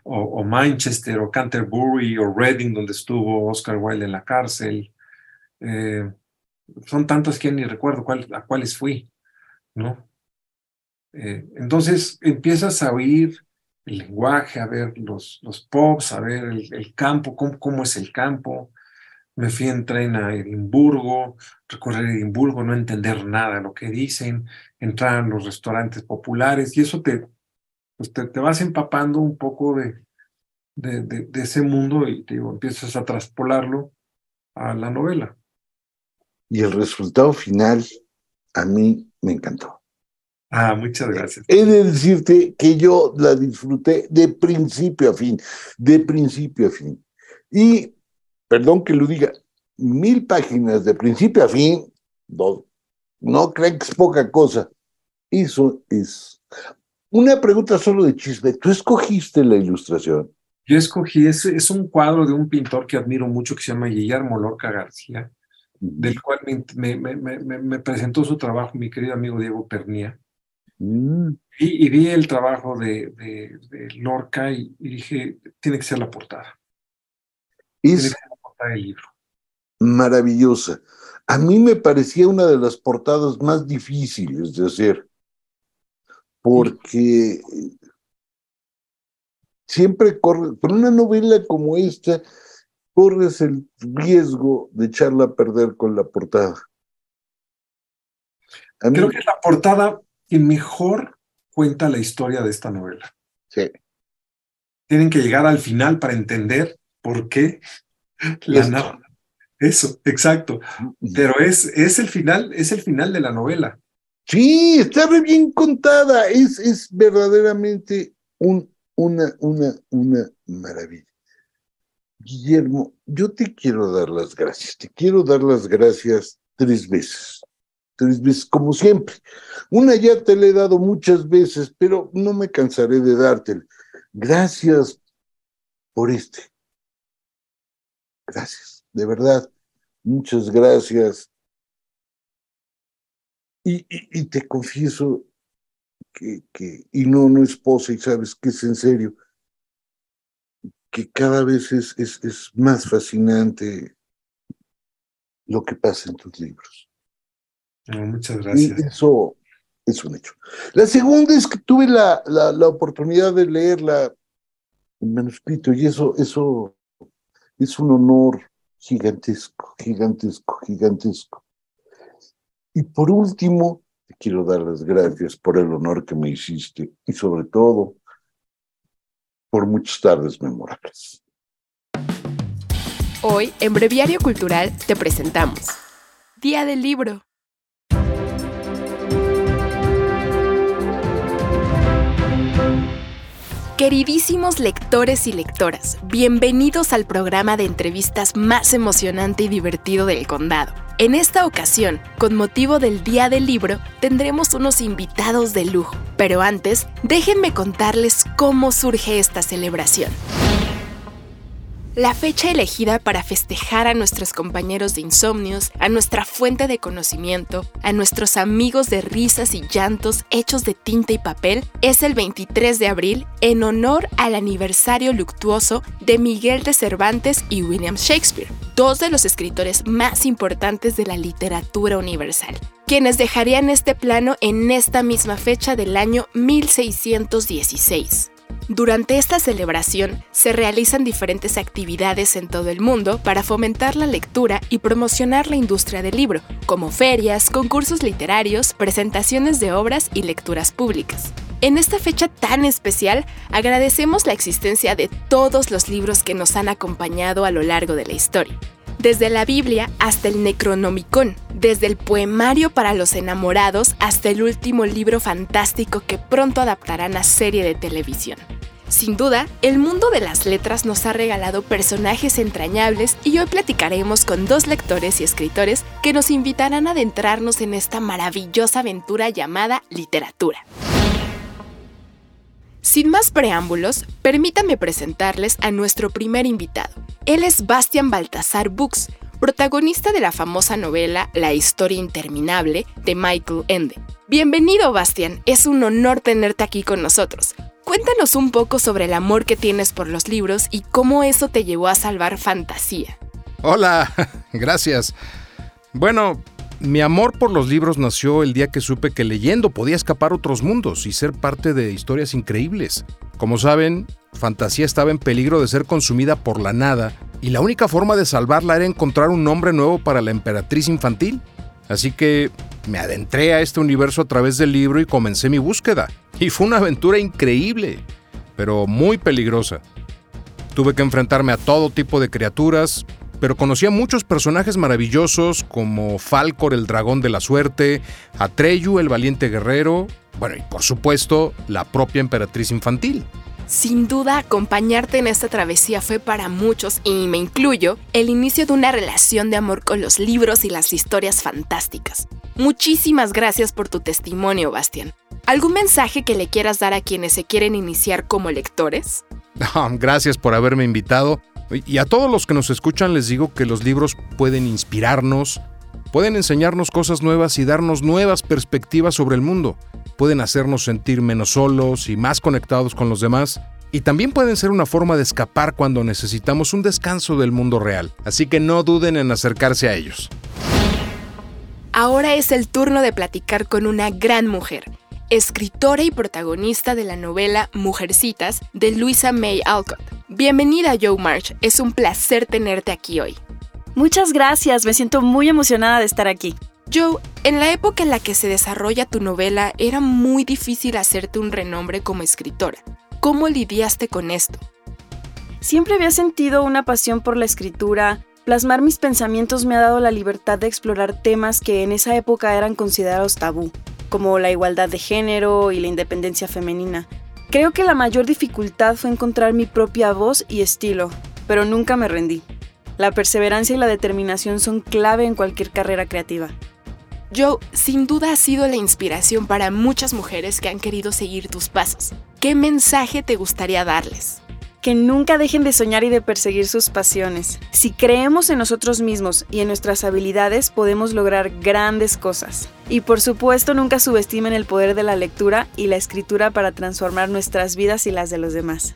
Speaker 5: o, Manchester, o Canterbury, o Reading, donde estuvo Oscar Wilde en la cárcel. Eh, son tantas que ni recuerdo a cuáles fui, ¿no? Eh, entonces empiezas a oír el lenguaje, a ver los, los pops, a ver el, campo, cómo, cómo, es el campo, me fui en tren a Edimburgo, recorrer Edimburgo, no entender nada de lo que dicen, entrar en los restaurantes populares y eso te, pues te, vas empapando un poco de, de, de, ese mundo y te empiezas a traspolarlo a la novela.
Speaker 4: Y el resultado final a mí me encantó.
Speaker 5: Ah, muchas gracias.
Speaker 4: He de decirte que yo la disfruté de principio a fin, de principio a fin. Y perdón que lo diga, mil páginas de principio a fin, no, no creen que es poca cosa. Eso es. Una pregunta solo de chisme. ¿Tú escogiste la ilustración?
Speaker 5: Yo escogí, es, es un cuadro de un pintor que admiro mucho que se llama Guillermo Lorca García, del cual me, me, me, me presentó su trabajo mi querido amigo Diego Pernía. Mm. Y, vi el trabajo de, de, Lorca y, dije, tiene que ser la portada.
Speaker 4: Es la portada del libro. Maravillosa. A mí me parecía una de las portadas más difíciles de hacer, porque siempre corre, con una novela como esta, corres el riesgo de echarla a perder con la portada.
Speaker 5: Creo que es la portada que mejor cuenta la historia de esta novela.
Speaker 4: Sí.
Speaker 5: Tienen que llegar al final para entender por qué la Eso, exacto. Pero es, es el final, es el final de la novela.
Speaker 4: Sí, está bien contada. Es, es verdaderamente un, una, una, una maravilla. Guillermo, yo te quiero dar las gracias. Te quiero dar las gracias tres veces tres veces, como siempre. Una ya te la he dado muchas veces, pero no me cansaré de dártela. Gracias por este. Gracias, de verdad. Muchas gracias. Y, te confieso que, que, y no, no esposa, y sabes que es en serio, que cada vez es, es, es más fascinante lo que pasa en tus libros
Speaker 5: muchas gracias.
Speaker 4: eso es un hecho. La segunda es que tuve la, la, oportunidad de leerla en manuscrito y eso, eso es un honor gigantesco, gigantesco, gigantesco. Y por último, te quiero dar las gracias por el honor que me hiciste y sobre todo por muchas tardes memorables.
Speaker 3: Hoy, en Breviario Cultural, te presentamos Día del Libro. Queridísimos lectores y lectoras, bienvenidos al programa de entrevistas más emocionante y divertido del condado. En esta ocasión, con motivo del Día del Libro, tendremos unos invitados de lujo. Pero antes, déjenme contarles cómo surge esta celebración. La fecha elegida para festejar a nuestros compañeros de insomnios, a nuestra fuente de conocimiento, a nuestros amigos de risas y llantos hechos de tinta y papel es el 23 de abril en honor al aniversario luctuoso de Miguel de Cervantes y William Shakespeare, dos de los escritores más importantes de la literatura universal quienes dejarían este plano en esta misma fecha del año 1616. Durante esta celebración se realizan diferentes actividades en todo el mundo para fomentar la lectura y promocionar la industria del libro, como ferias, concursos literarios, presentaciones de obras y lecturas públicas. En esta fecha tan especial, agradecemos la existencia de todos los libros que nos han acompañado a lo largo de la historia desde la Biblia hasta el Necronomicon, desde el poemario para los enamorados hasta el último libro fantástico que pronto adaptarán a serie de televisión. Sin duda, el mundo de las letras nos ha regalado personajes entrañables y hoy platicaremos con dos lectores y escritores que nos invitarán a adentrarnos en esta maravillosa aventura llamada literatura. Sin más preámbulos, permítanme presentarles a nuestro primer invitado. Él es Bastian Baltasar Books, protagonista de la famosa novela La historia interminable de Michael Ende. Bienvenido, Bastian. Es un honor tenerte aquí con nosotros. Cuéntanos un poco sobre el amor que tienes por los libros y cómo eso te llevó a salvar fantasía.
Speaker 6: Hola, gracias. Bueno, mi amor por los libros nació el día que supe que leyendo podía escapar a otros mundos y ser parte de historias increíbles. Como saben, Fantasía estaba en peligro de ser consumida por la nada y la única forma de salvarla era encontrar un nombre nuevo para la emperatriz infantil. Así que me adentré a este universo a través del libro y comencé mi búsqueda. Y fue una aventura increíble, pero muy peligrosa. Tuve que enfrentarme a todo tipo de criaturas, pero conocí a muchos personajes maravillosos como Falcor el dragón de la suerte, Atreyu el valiente guerrero, bueno, y por supuesto, la propia emperatriz infantil.
Speaker 3: Sin duda, acompañarte en esta travesía fue para muchos, y me incluyo, el inicio de una relación de amor con los libros y las historias fantásticas. Muchísimas gracias por tu testimonio, Bastian. ¿Algún mensaje que le quieras dar a quienes se quieren iniciar como lectores?
Speaker 6: gracias por haberme invitado. Y a todos los que nos escuchan les digo que los libros pueden inspirarnos, pueden enseñarnos cosas nuevas y darnos nuevas perspectivas sobre el mundo. Pueden hacernos sentir menos solos y más conectados con los demás. Y también pueden ser una forma de escapar cuando necesitamos un descanso del mundo real. Así que no duden en acercarse a ellos.
Speaker 3: Ahora es el turno de platicar con una gran mujer, escritora y protagonista de la novela Mujercitas de Luisa May Alcott. Bienvenida Joe March, es un placer tenerte aquí hoy.
Speaker 7: Muchas gracias, me siento muy emocionada de estar aquí.
Speaker 3: Joe, en la época en la que se desarrolla tu novela era muy difícil hacerte un renombre como escritora. ¿Cómo lidiaste con esto?
Speaker 7: Siempre había sentido una pasión por la escritura. Plasmar mis pensamientos me ha dado la libertad de explorar temas que en esa época eran considerados tabú, como la igualdad de género y la independencia femenina. Creo que la mayor dificultad fue encontrar mi propia voz y estilo, pero nunca me rendí. La perseverancia y la determinación son clave en cualquier carrera creativa.
Speaker 3: Joe, sin duda ha sido la inspiración para muchas mujeres que han querido seguir tus pasos. ¿Qué mensaje te gustaría darles?
Speaker 7: Que nunca dejen de soñar y de perseguir sus pasiones. Si creemos en nosotros mismos y en nuestras habilidades, podemos lograr grandes cosas. Y por supuesto, nunca subestimen el poder de la lectura y la escritura para transformar nuestras vidas y las de los demás.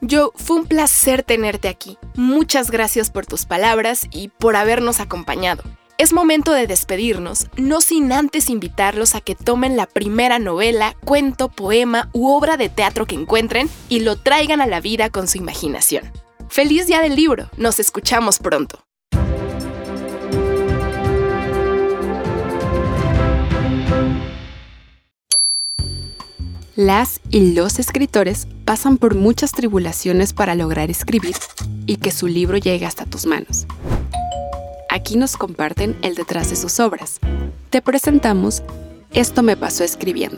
Speaker 3: Joe, fue un placer tenerte aquí. Muchas gracias por tus palabras y por habernos acompañado. Es momento de despedirnos, no sin antes invitarlos a que tomen la primera novela, cuento, poema u obra de teatro que encuentren y lo traigan a la vida con su imaginación. ¡Feliz día del libro! Nos escuchamos pronto. Las y los escritores pasan por muchas tribulaciones para lograr escribir y que su libro llegue hasta tus manos. Aquí nos comparten el detrás de sus obras. Te presentamos Esto me pasó escribiendo.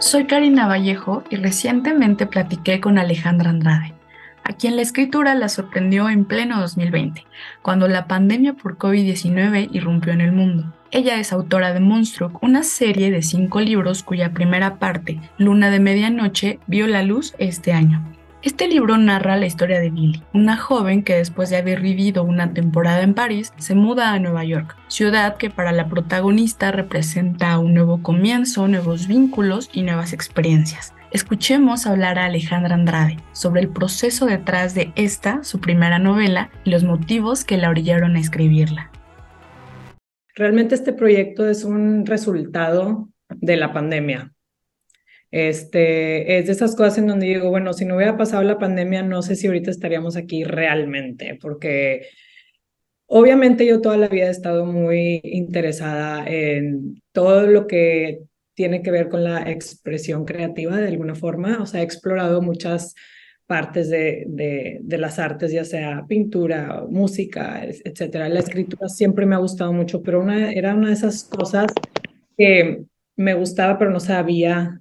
Speaker 8: Soy Karina Vallejo y recientemente platiqué con Alejandra Andrade, a quien la escritura la sorprendió en pleno 2020, cuando la pandemia por COVID-19 irrumpió en el mundo. Ella es autora de Monstruo, una serie de cinco libros cuya primera parte, Luna de Medianoche, vio la luz este año. Este libro narra la historia de Billy, una joven que después de haber vivido una temporada en París, se muda a Nueva York, ciudad que para la protagonista representa un nuevo comienzo, nuevos vínculos y nuevas experiencias. Escuchemos hablar a Alejandra Andrade sobre el proceso detrás de esta, su primera novela, y los motivos que la orillaron a escribirla.
Speaker 9: Realmente este proyecto es un resultado de la pandemia. Este, es de esas cosas en donde digo, bueno, si no hubiera pasado la pandemia, no sé si ahorita estaríamos aquí realmente, porque obviamente yo toda la vida he estado muy interesada en todo lo que tiene que ver con la expresión creativa de alguna forma, o sea, he explorado muchas partes de, de, de las artes, ya sea pintura, música, etcétera. La escritura siempre me ha gustado mucho, pero una, era una de esas cosas que me gustaba, pero no sabía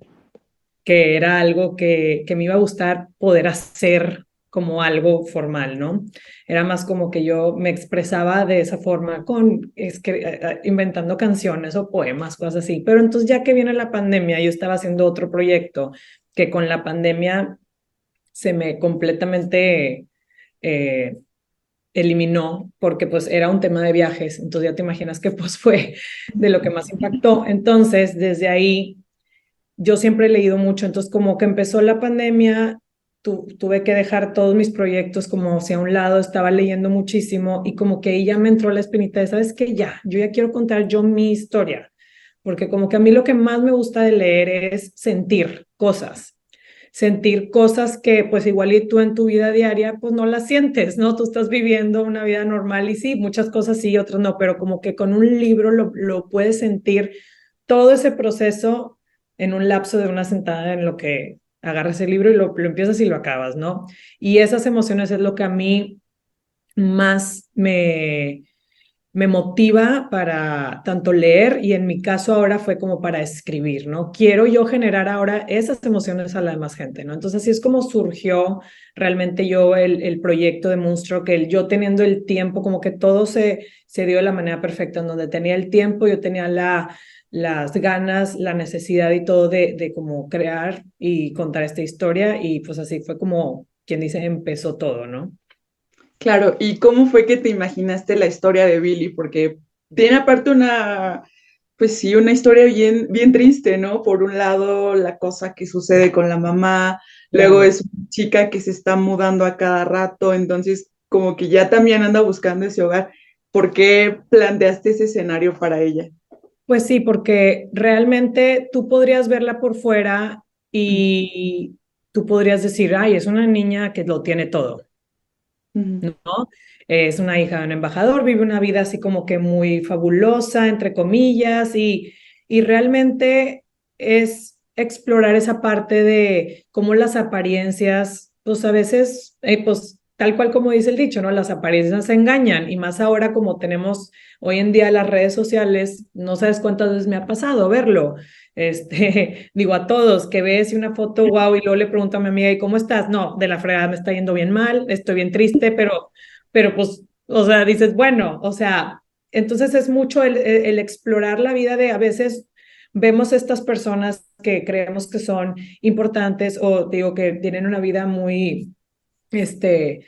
Speaker 9: que era algo que, que me iba a gustar poder hacer como algo formal, ¿no? Era más como que yo me expresaba de esa forma con eh, eh, inventando canciones o poemas, cosas así. Pero entonces ya que viene la pandemia, yo estaba haciendo otro proyecto que con la pandemia se me completamente eh, eliminó porque pues era un tema de viajes. Entonces ya te imaginas que pues fue de lo que más impactó. Entonces desde ahí yo siempre he leído mucho, entonces como que empezó la pandemia, tuve que dejar todos mis proyectos como hacia un lado, estaba leyendo muchísimo y como que ahí ya me entró la espinita de, ¿sabes qué? Ya, yo ya quiero contar yo mi historia, porque como que a mí lo que más me gusta de leer es sentir cosas, sentir cosas que pues igual y tú en tu vida diaria pues no las sientes, ¿no? Tú estás viviendo una vida normal y sí, muchas cosas sí, otras no, pero como que con un libro lo, lo puedes sentir todo ese proceso en un lapso de una sentada en lo que agarras el libro y lo, lo empiezas y lo acabas, ¿no? Y esas emociones es lo que a mí más me, me motiva para tanto leer y en mi caso ahora fue como para escribir, ¿no? Quiero yo generar ahora esas emociones a la demás gente, ¿no? Entonces así es como surgió realmente yo el, el proyecto de Monstruo, que yo teniendo el tiempo, como que todo se, se dio de la manera perfecta, en donde tenía el tiempo, yo tenía la, las ganas, la necesidad y todo de, de como crear y contar esta historia y pues así fue como, quien dice, empezó todo, ¿no?
Speaker 10: Claro, ¿y cómo fue que te imaginaste la historia de Billy? Porque tiene aparte una, pues sí, una historia bien, bien triste, ¿no? Por un lado, la cosa que sucede con la mamá, luego es una chica que se está mudando a cada rato, entonces como que ya también anda buscando ese hogar. ¿Por qué planteaste ese escenario para ella?
Speaker 9: Pues sí, porque realmente tú podrías verla por fuera y tú podrías decir, ay, es una niña que lo tiene todo ¿no? Es una hija de un embajador, vive una vida así como que muy fabulosa, entre comillas, y, y realmente es explorar esa parte de cómo las apariencias, pues a veces, eh, pues tal cual como dice el dicho, ¿no? Las apariencias engañan y más ahora como tenemos hoy en día las redes sociales, no sabes cuántas veces me ha pasado verlo. Este, digo a todos que ves una foto, wow, y luego le pregunto a mi amiga, ¿y cómo estás? No, de la fregada me está yendo bien mal, estoy bien triste, pero, pero pues, o sea, dices, bueno, o sea, entonces es mucho el, el explorar la vida de a veces vemos estas personas que creemos que son importantes o digo que tienen una vida muy este,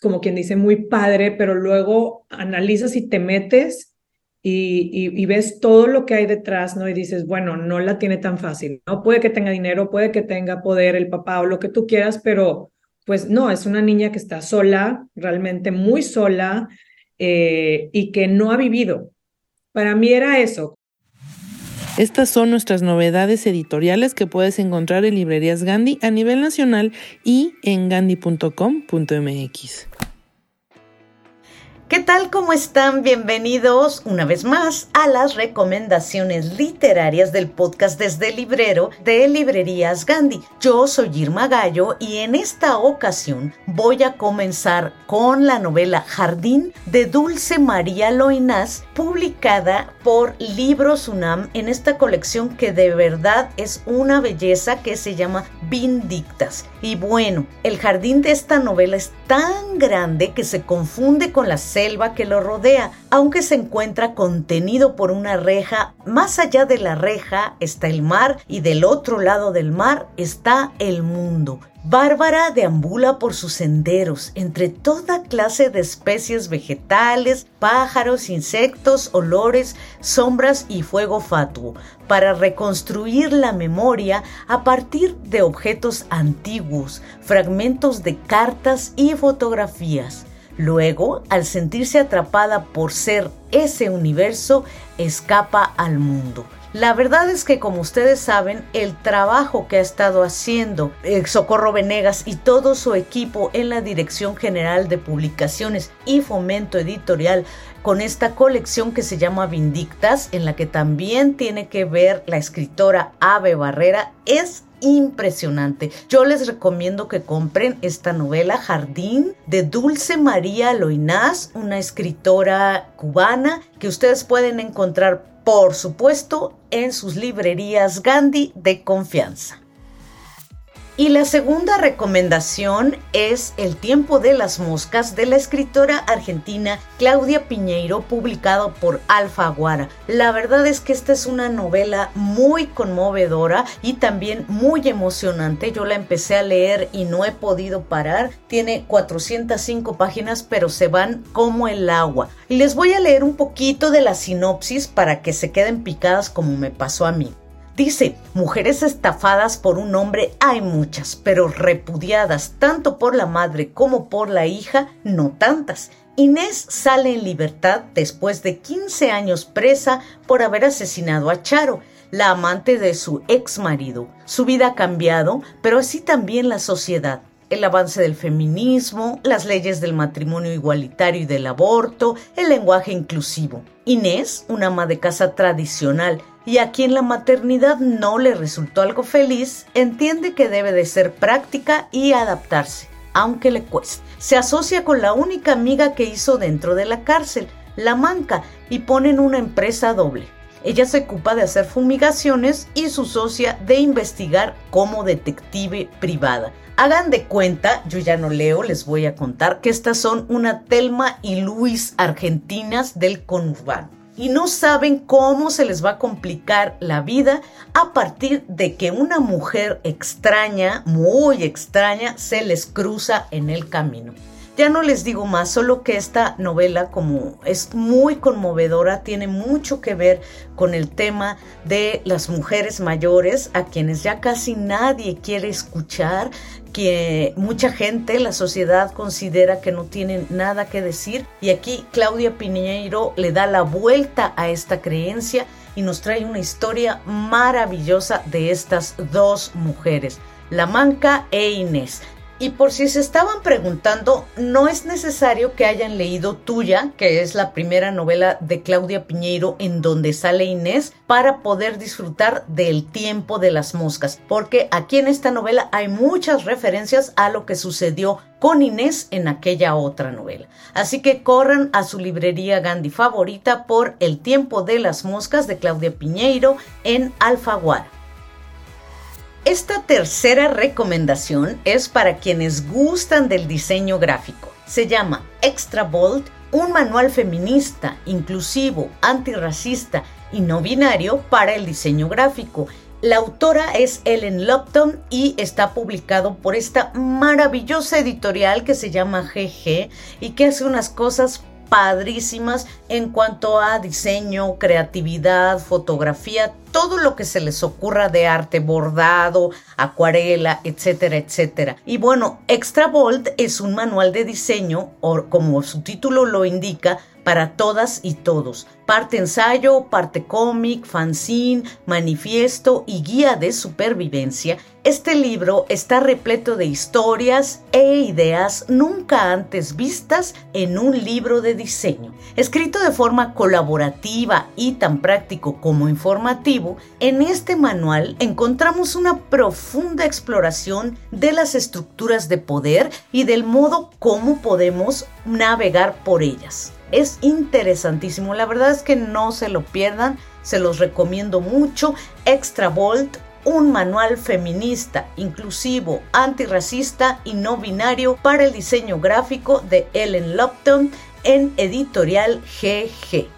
Speaker 9: como quien dice, muy padre, pero luego analizas y te metes y, y, ves todo lo que hay detrás, ¿no? Y dices, bueno, no la tiene tan fácil, ¿no? Puede que tenga dinero, puede que tenga poder el papá o lo que tú quieras, pero pues no, es una niña que está sola, realmente muy sola eh, y que no ha vivido. Para mí era eso,
Speaker 1: estas son nuestras novedades editoriales que puedes encontrar en librerías Gandhi a nivel nacional y en gandhi.com.mx.
Speaker 11: ¿Qué tal? ¿Cómo están? Bienvenidos una vez más a las recomendaciones literarias del podcast desde el librero de Librerías Gandhi. Yo soy Irma Gallo y en esta ocasión voy a comenzar con la novela Jardín de Dulce María Loinás, publicada por Libros UNAM en esta colección que de verdad es una belleza que se llama Vindictas. Y bueno, el jardín de esta novela es tan grande que se confunde con las selva que lo rodea, aunque se encuentra contenido por una reja. Más allá de la reja está el mar y del otro lado del mar está el mundo. Bárbara deambula por sus senderos entre toda clase de especies vegetales, pájaros, insectos, olores, sombras y fuego fatuo, para reconstruir la memoria a partir de objetos antiguos, fragmentos de cartas y fotografías. Luego, al sentirse atrapada por ser ese universo, escapa al mundo. La verdad es que como ustedes saben, el trabajo que ha estado haciendo eh, Socorro Venegas y todo su equipo en la Dirección General de Publicaciones y Fomento Editorial con esta colección que se llama Vindictas, en la que también tiene que ver la escritora Ave Barrera, es impresionante. Yo les recomiendo que compren esta novela Jardín de Dulce María Loinás, una escritora cubana que ustedes pueden encontrar, por supuesto, en sus librerías Gandhi de confianza. Y la segunda recomendación es El tiempo de las moscas de la escritora argentina Claudia Piñeiro, publicado por Alfaguara. La verdad es que esta es una novela muy conmovedora y también muy emocionante. Yo la empecé a leer y no he podido parar. Tiene 405 páginas, pero se van como el agua. Les voy a leer un poquito de la sinopsis para que se queden picadas como me pasó a mí. Dice, mujeres estafadas por un hombre hay muchas, pero repudiadas tanto por la madre como por la hija, no tantas. Inés sale en libertad después de 15 años presa por haber asesinado a Charo, la amante de su ex marido. Su vida ha cambiado, pero así también la sociedad el avance del feminismo, las leyes del matrimonio igualitario y del aborto, el lenguaje inclusivo. Inés, una ama de casa tradicional y a quien la maternidad no le resultó algo feliz, entiende que debe de ser práctica y adaptarse, aunque le cueste. Se asocia con la única amiga que hizo dentro de la cárcel, La Manca y ponen una empresa doble. Ella se ocupa de hacer fumigaciones y su socia de investigar como detective privada. Hagan de cuenta, yo ya no leo, les voy a contar que estas son una Telma y Luis argentinas del conurbano. Y no saben cómo se les va a complicar la vida a partir de que una mujer extraña, muy extraña, se les cruza en el camino. Ya no les digo más, solo que esta novela como es muy conmovedora, tiene mucho que ver con el tema de las mujeres mayores a quienes ya casi nadie quiere escuchar, que mucha gente, la sociedad considera que no tienen nada que decir y aquí Claudia Piñeiro le da la vuelta a esta creencia y nos trae una historia maravillosa de estas dos mujeres, La Manca e Inés. Y por si se estaban preguntando, no es necesario que hayan leído Tuya, que es la primera novela de Claudia Piñeiro en donde sale Inés, para poder disfrutar del tiempo de las moscas, porque aquí en esta novela hay muchas referencias a lo que sucedió con Inés en aquella otra novela. Así que corran a su librería Gandhi favorita por El tiempo de las moscas de Claudia Piñeiro en Alfaguara. Esta tercera recomendación es para quienes gustan del diseño gráfico. Se llama Extra Bold, un manual feminista, inclusivo, antirracista y no binario para el diseño gráfico. La autora es Ellen Lupton y está publicado por esta maravillosa editorial que se llama GG y que hace unas cosas padrísimas en cuanto a diseño, creatividad, fotografía, todo lo que se les ocurra de arte, bordado, acuarela, etcétera, etcétera. Y bueno, Extra Bold es un manual de diseño, o como su título lo indica, para todas y todos. Parte ensayo, parte cómic, fanzine, manifiesto y guía de supervivencia. Este libro está repleto de historias e ideas nunca antes vistas en un libro de diseño. Escrito de forma colaborativa y tan práctico como informativo, en este manual encontramos una profunda exploración de las estructuras de poder y del modo como podemos navegar por ellas. Es interesantísimo, la verdad es que no se lo pierdan, se los recomiendo mucho. Extra Bolt, un manual feminista, inclusivo, antirracista y no binario para el diseño gráfico de Ellen Lupton en editorial GG.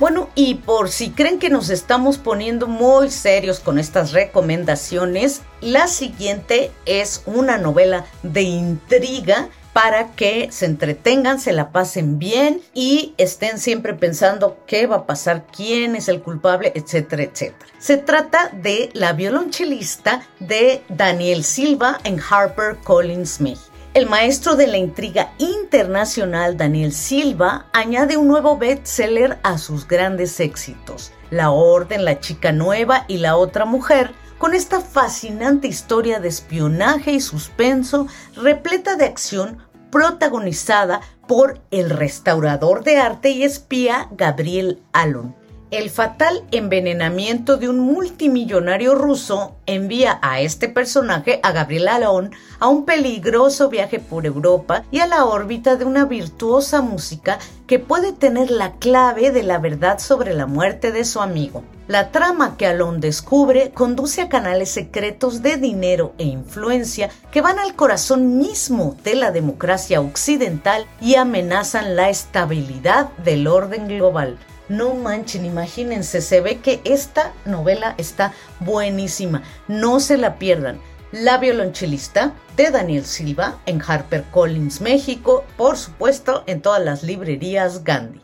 Speaker 11: Bueno, y por si creen que nos estamos poniendo muy serios con estas recomendaciones, la siguiente es una novela de intriga para que se entretengan, se la pasen bien y estén siempre pensando qué va a pasar, quién es el culpable, etcétera, etcétera. Se trata de La violonchelista de Daniel Silva en Harper Collins México. El maestro de la intriga internacional Daniel Silva añade un nuevo bestseller a sus grandes éxitos, La Orden, La Chica Nueva y La Otra Mujer, con esta fascinante historia de espionaje y suspenso repleta de acción protagonizada por el restaurador de arte y espía Gabriel Alon. El fatal envenenamiento de un multimillonario ruso envía a este personaje, a Gabriel Alon, a un peligroso viaje por Europa y a la órbita de una virtuosa música que puede tener la clave de la verdad sobre la muerte de su amigo. La trama que Alon descubre conduce a canales secretos de dinero e influencia que van al corazón mismo de la democracia occidental y amenazan la estabilidad del orden global. No manchen, imagínense, se ve que esta novela está buenísima. No se la pierdan. La violonchelista de Daniel Silva en Harper Collins México, por supuesto en todas las librerías Gandhi.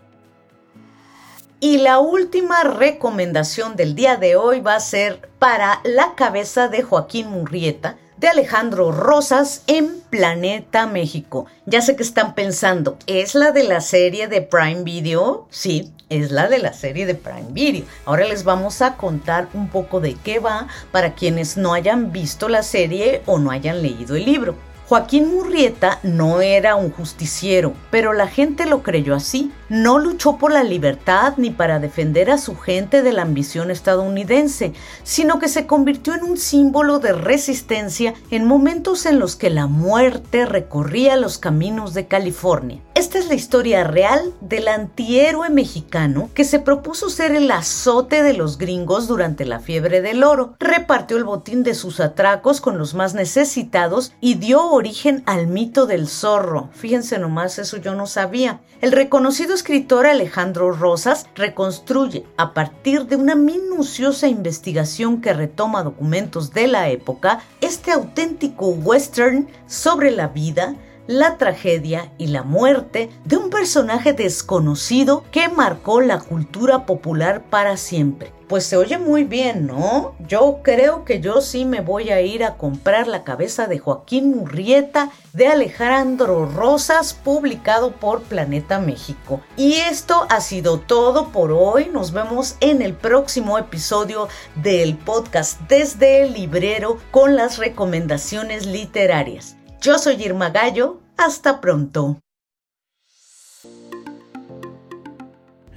Speaker 11: Y la última recomendación del día de hoy va a ser para La cabeza de Joaquín Murrieta de Alejandro Rosas en Planeta México. Ya sé que están pensando, ¿es la de la serie de Prime Video? Sí, es la de la serie de Prime Video. Ahora les vamos a contar un poco de qué va para quienes no hayan visto la serie o no hayan leído el libro. Joaquín Murrieta no era un justiciero, pero la gente lo creyó así no luchó por la libertad ni para defender a su gente de la ambición estadounidense, sino que se convirtió en un símbolo de resistencia en momentos en los que la muerte recorría los caminos de California. Esta es la historia real del antihéroe mexicano que se propuso ser el azote de los gringos durante la fiebre del oro, repartió el botín de sus atracos con los más necesitados y dio origen al mito del zorro. Fíjense nomás, eso yo no sabía. El reconocido escritor Alejandro Rosas reconstruye, a partir de una minuciosa investigación que retoma documentos de la época, este auténtico western sobre la vida, la tragedia y la muerte de un personaje desconocido que marcó la cultura popular para siempre. Pues se oye muy bien, ¿no? Yo creo que yo sí me voy a ir a comprar la cabeza de Joaquín Murrieta de Alejandro Rosas, publicado por Planeta México. Y esto ha sido todo por hoy. Nos vemos en el próximo episodio del podcast desde el librero con las recomendaciones literarias. Yo soy Irma Gallo. Hasta pronto.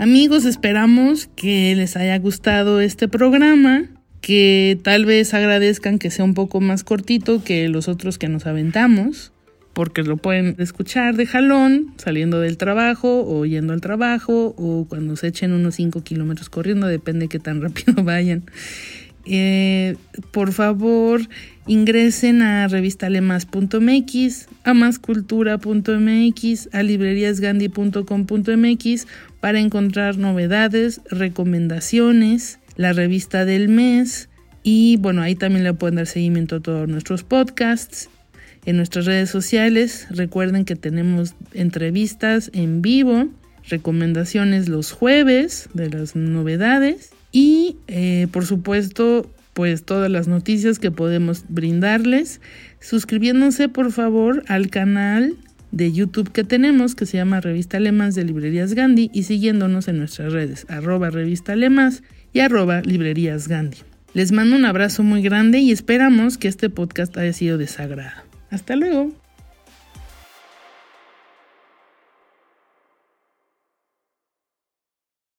Speaker 1: Amigos, esperamos que les haya gustado este programa, que tal vez agradezcan que sea un poco más cortito que los otros que nos aventamos, porque lo pueden escuchar de jalón, saliendo del trabajo o yendo al trabajo o cuando se echen unos 5 kilómetros corriendo, depende de qué tan rápido vayan. Eh, por favor, ingresen a revistalemas.mx, a mascultura.mx, a libreriasgandhi.com.mx para encontrar novedades, recomendaciones, la revista del mes y bueno, ahí también le pueden dar seguimiento a todos nuestros podcasts. En nuestras redes sociales, recuerden que tenemos entrevistas en vivo, recomendaciones los jueves de las novedades y eh, por supuesto pues todas las noticias que podemos brindarles suscribiéndose por favor al canal de YouTube que tenemos que se llama Revista Lemas de Librerías Gandhi y siguiéndonos en nuestras redes arroba revista Lemas y arroba librerías Gandhi. Les mando un abrazo muy grande y esperamos que este podcast haya sido de sagrado. Hasta luego.